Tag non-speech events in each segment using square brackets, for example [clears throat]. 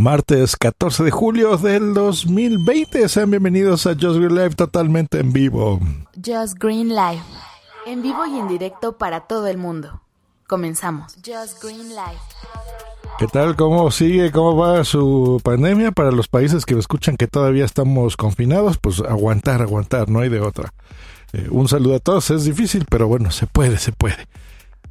Martes 14 de julio del 2020. Sean bienvenidos a Just Green Live totalmente en vivo. Just Green Live. En vivo y en directo para todo el mundo. Comenzamos. Just Green Live. ¿Qué tal? ¿Cómo sigue? ¿Cómo va su pandemia? Para los países que me escuchan que todavía estamos confinados, pues aguantar, aguantar, no hay de otra. Eh, un saludo a todos, es difícil, pero bueno, se puede, se puede.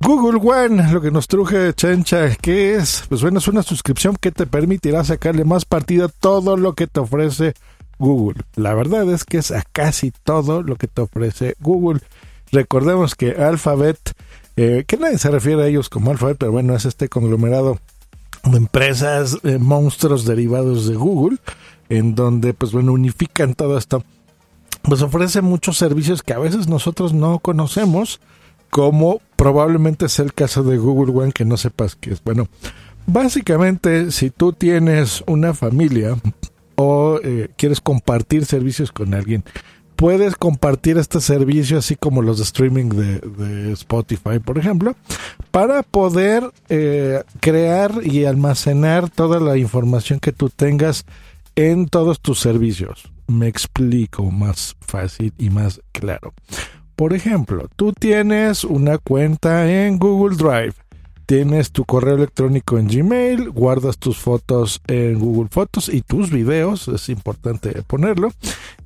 Google One, lo que nos truje Chencha, ¿qué es? Pues bueno, es una suscripción que te permitirá sacarle más partido a todo lo que te ofrece Google. La verdad es que es a casi todo lo que te ofrece Google. Recordemos que Alphabet, eh, que nadie se refiere a ellos como Alphabet, pero bueno, es este conglomerado de empresas, eh, monstruos derivados de Google, en donde pues bueno, unifican todo esto. Pues ofrece muchos servicios que a veces nosotros no conocemos como probablemente es el caso de Google One que no sepas qué es. Bueno, básicamente si tú tienes una familia o eh, quieres compartir servicios con alguien, puedes compartir este servicio así como los de streaming de, de Spotify, por ejemplo, para poder eh, crear y almacenar toda la información que tú tengas en todos tus servicios. Me explico más fácil y más claro. Por ejemplo, tú tienes una cuenta en Google Drive, tienes tu correo electrónico en Gmail, guardas tus fotos en Google Fotos y tus videos, es importante ponerlo,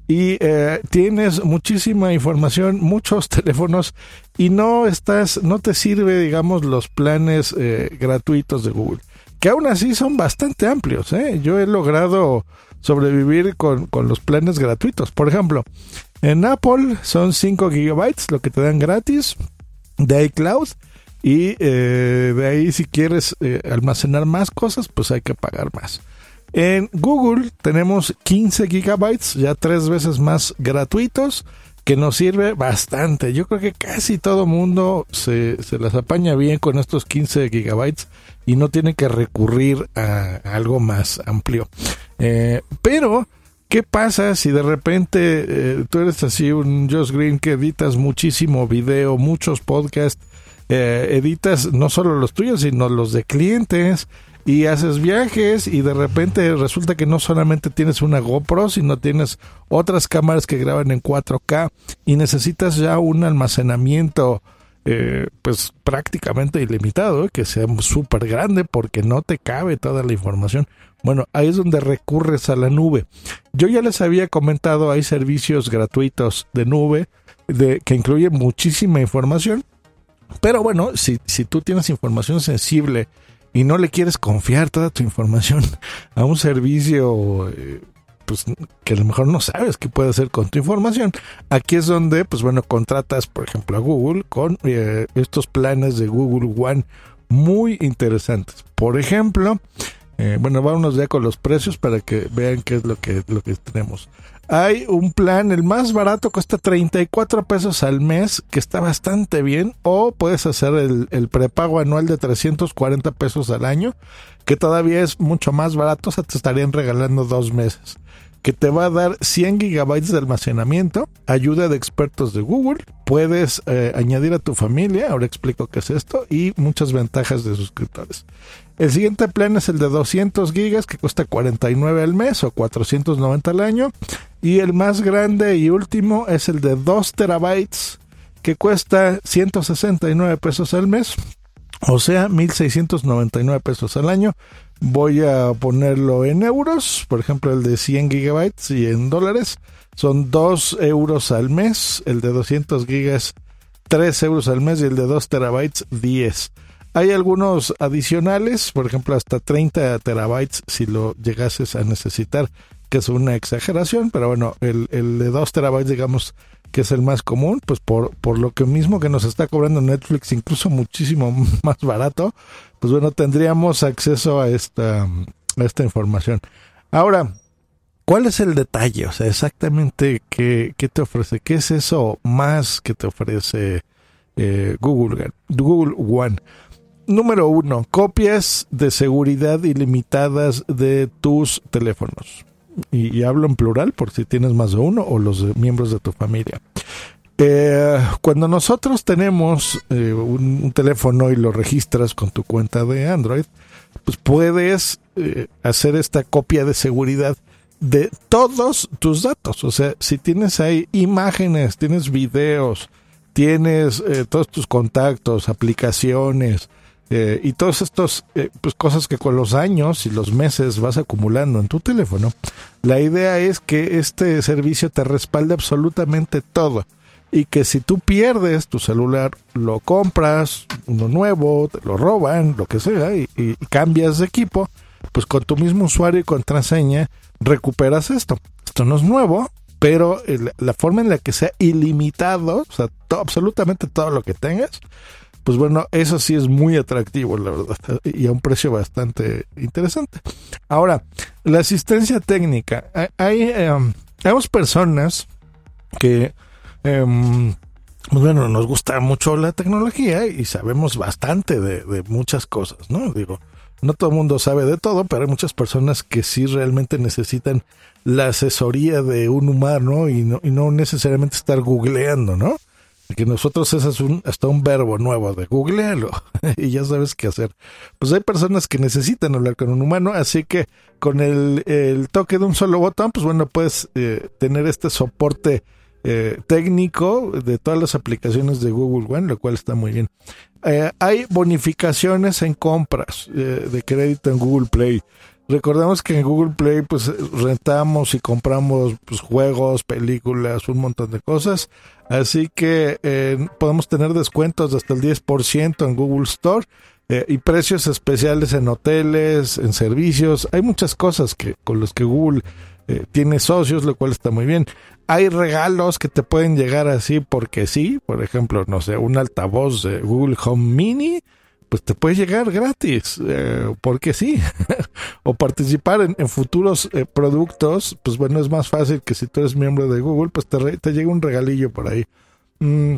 y eh, tienes muchísima información, muchos [laughs] teléfonos y no estás, no te sirve, digamos, los planes eh, gratuitos de Google, que aún así son bastante amplios. ¿eh? Yo he logrado sobrevivir con, con los planes gratuitos. Por ejemplo, en Apple son 5 gigabytes lo que te dan gratis de iCloud. Y eh, de ahí si quieres eh, almacenar más cosas, pues hay que pagar más. En Google tenemos 15 gigabytes, ya tres veces más gratuitos, que nos sirve bastante. Yo creo que casi todo mundo se, se las apaña bien con estos 15 gigabytes y no tiene que recurrir a, algo más amplio. Eh, pero ¿Qué pasa si de repente eh, tú eres así un Josh Green que editas muchísimo video, muchos podcasts, eh, editas no solo los tuyos, sino los de clientes y haces viajes y de repente resulta que no solamente tienes una GoPro, sino tienes otras cámaras que graban en 4K y necesitas ya un almacenamiento eh, pues prácticamente ilimitado, que sea súper grande porque no te cabe toda la información. Bueno, ahí es donde recurres a la nube. Yo ya les había comentado, hay servicios gratuitos de nube de, que incluyen muchísima información. Pero bueno, si, si tú tienes información sensible y no le quieres confiar toda tu información a un servicio eh, pues que a lo mejor no sabes qué puede hacer con tu información. Aquí es donde, pues bueno, contratas, por ejemplo, a Google con eh, estos planes de Google One muy interesantes. Por ejemplo, eh, bueno, vámonos ya con los precios para que vean qué es lo que, lo que tenemos. Hay un plan, el más barato cuesta 34 pesos al mes, que está bastante bien, o puedes hacer el, el prepago anual de 340 pesos al año, que todavía es mucho más barato, o sea, te estarían regalando dos meses que te va a dar 100 gigabytes de almacenamiento, ayuda de expertos de Google, puedes eh, añadir a tu familia, ahora explico qué es esto, y muchas ventajas de suscriptores. El siguiente plan es el de 200 gigas que cuesta 49 al mes o 490 al año. Y el más grande y último es el de 2 terabytes que cuesta 169 pesos al mes. O sea, 1.699 pesos al año. Voy a ponerlo en euros. Por ejemplo, el de 100 gigabytes y en dólares son 2 euros al mes. El de 200 gigas 3 euros al mes y el de 2 terabytes 10. Hay algunos adicionales, por ejemplo, hasta 30 terabytes si lo llegases a necesitar, que es una exageración, pero bueno, el, el de 2 terabytes, digamos, que es el más común, pues por, por lo que mismo que nos está cobrando Netflix, incluso muchísimo [laughs] más barato, pues bueno, tendríamos acceso a esta, a esta información. Ahora, ¿cuál es el detalle? O sea, exactamente qué, qué te ofrece, qué es eso más que te ofrece eh, Google, Google One. Número uno, copias de seguridad ilimitadas de tus teléfonos. Y, hablo en plural por si tienes más de uno o los miembros de tu familia. Eh, cuando nosotros tenemos eh, un, un, teléfono y lo registras con tu cuenta de Android, pues puedes eh, hacer esta copia de seguridad de todos tus datos. O sea, si tienes ahí imágenes, tienes videos, tienes eh, todos tus contactos, aplicaciones, eh, y todas estas eh, pues cosas que con los años y los meses vas acumulando en tu teléfono, la idea es que este servicio te respalde absolutamente todo y que si tú pierdes tu celular, lo compras, uno nuevo, te lo roban, lo que sea, y, y cambias de equipo, pues con tu mismo usuario y contraseña recuperas esto. Esto no es nuevo, pero el, la forma en la que sea ilimitado, o sea, absolutamente todo lo que tengas, pues bueno, eso sí es muy atractivo, la verdad, [laughs] y a un precio bastante interesante. Ahora, la asistencia técnica. Hay, um, hay personas que, um, bueno, nos gusta mucho la tecnología y sabemos bastante de, de muchas cosas, ¿no? Digo, no todo el mundo sabe de todo, pero hay muchas personas que sí realmente necesitan la asesoría de un humano y no, y no necesariamente estar googleando, ¿no? Que nosotros ese es un, hasta un verbo nuevo de googlealo [laughs] y ya sabes qué hacer. Pues hay personas que necesitan hablar con un humano, así que con el, el toque de un solo botón, pues bueno, puedes eh, tener este soporte eh, técnico de todas las aplicaciones de Google One, lo cual está muy bien. Eh, hay bonificaciones en compras de crédito en Google Play. Recordemos que en Google Play pues rentamos y compramos pues, juegos, películas, un montón de cosas. Así que eh, podemos tener descuentos de hasta el 10% en Google Store eh, y precios especiales en hoteles, en servicios. Hay muchas cosas que con los que Google eh, tiene socios, lo cual está muy bien. Hay regalos que te pueden llegar así porque sí. Por ejemplo, no sé, un altavoz de Google Home Mini pues te puede llegar gratis, eh, porque sí, [laughs] o participar en, futuros eh, productos, pues bueno, es más fácil que si tú eres miembro de Google, pues te, te llega un regalillo por ahí. Mm,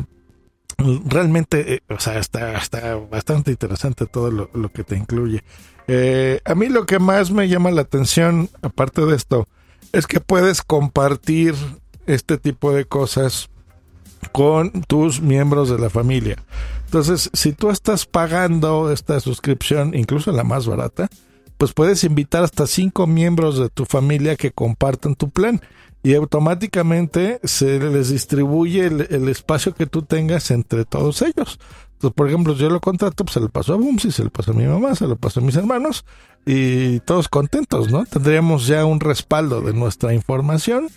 realmente, eh, o sea, está, está bastante interesante todo lo, lo que te incluye. A mí lo que más me llama la atención, aparte de esto, es que puedes compartir este tipo de cosas con tus miembros de la familia. Entonces, si tú estás pagando esta suscripción, incluso la más barata, pues puedes invitar hasta cinco miembros de tu familia que compartan tu plan y automáticamente se les distribuye el, espacio que tú tengas entre todos ellos. Entonces, por ejemplo, yo lo contrato, pues se lo paso a Bumsy, se lo paso a mi mamá, se lo paso a mis hermanos y todos contentos, ¿no? Tendríamos ya un respaldo de nuestra información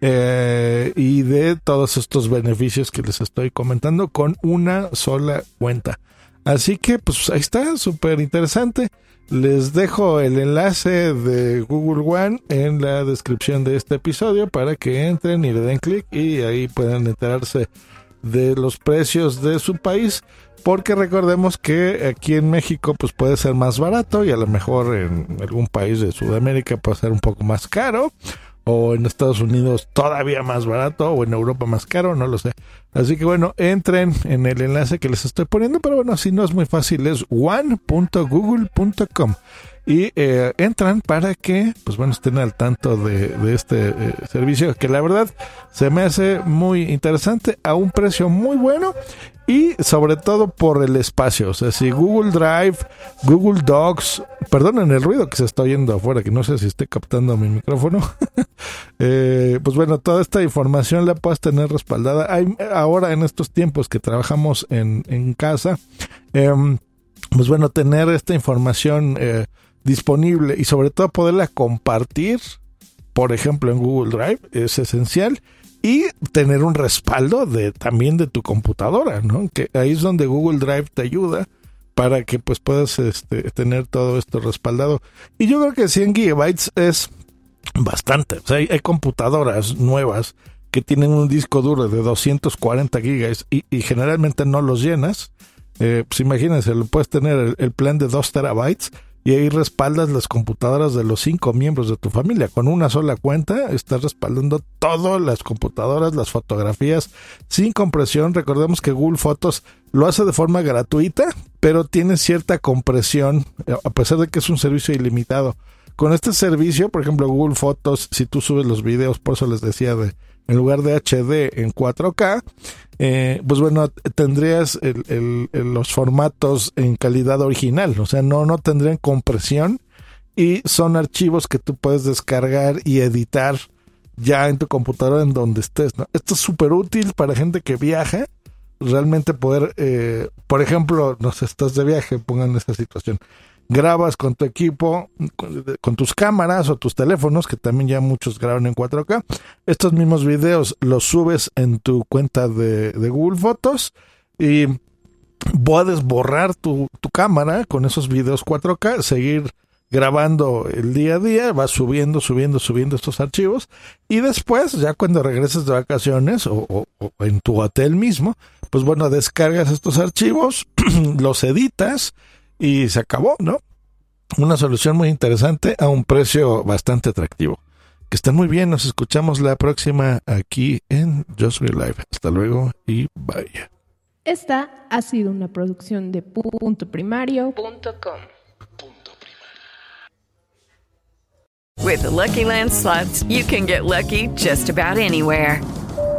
eh, y de todos estos beneficios que les estoy comentando con una sola cuenta. Así que pues ahí está, súper interesante. Les dejo el enlace de Google One en la descripción de este episodio para que entren y le den clic y ahí puedan enterarse de los precios de su país porque recordemos que aquí en México pues puede ser más barato y a lo mejor en algún país de Sudamérica puede ser un poco más caro o en Estados Unidos todavía más barato o en Europa más caro, no lo sé. Así que bueno, entren en el enlace que les estoy poniendo, pero bueno, si no es muy fácil, es one.google.com y eh, entran para que, pues bueno, estén al tanto de, de este eh, servicio que la verdad se me hace muy interesante a un precio muy bueno y sobre todo por el espacio. O sea, si Google Drive, Google Docs, perdonen el ruido que se está oyendo afuera, que no sé si estoy captando mi micrófono. [laughs] eh, pues bueno, toda esta información la puedes tener respaldada. Hay, ahora en estos tiempos que trabajamos en, en casa, eh, pues bueno, tener esta información eh, disponible y sobre todo poderla compartir, por ejemplo, en Google Drive, es esencial y tener un respaldo de también de tu computadora, ¿no? Que ahí es donde Google Drive te ayuda para que pues puedas este, tener todo esto respaldado. Y yo creo que 100 gigabytes es bastante. O sea, hay computadoras nuevas que tienen un disco duro de 240 gigas y, generalmente no los llenas, eh, pues imagínense, puedes tener el, plan de 2 terabytes y ahí respaldas las computadoras de los cinco miembros de tu familia. Con una sola cuenta estás respaldando todas las computadoras, las fotografías sin compresión. Recordemos que Google Fotos lo hace de forma gratuita, pero tiene cierta compresión, a pesar de que es un servicio ilimitado. Con este servicio, por ejemplo, Google Fotos, si tú subes los videos, por eso les decía de en lugar de HD en 4K, eh, pues bueno, tendrías los formatos en calidad original, o sea, no, no tendrían compresión y son archivos que tú puedes descargar y editar ya en tu computadora en donde estés. Esto es súper útil para gente que viaja, realmente poder, eh, por ejemplo, no sé, estás de viaje, pongan esta situación grabas con tu equipo, con, tus cámaras o tus teléfonos, que también ya muchos graban en 4K. Estos mismos videos los subes en tu cuenta de, Google Fotos y puedes borrar tu, tu, cámara con esos videos 4K, seguir grabando el día a día, vas subiendo, subiendo, subiendo estos archivos y después, ya cuando regreses de vacaciones o, o en tu hotel mismo, pues bueno, descargas estos archivos, [clears throat] los editas, y se acabó, ¿no? Una solución muy interesante a un precio bastante atractivo. Que estén muy bien, nos escuchamos la próxima aquí en Just Real Life. Hasta luego y bye. Esta ha sido una producción de punto primario.com. With the Lucky Land slots, you can get lucky just about anywhere.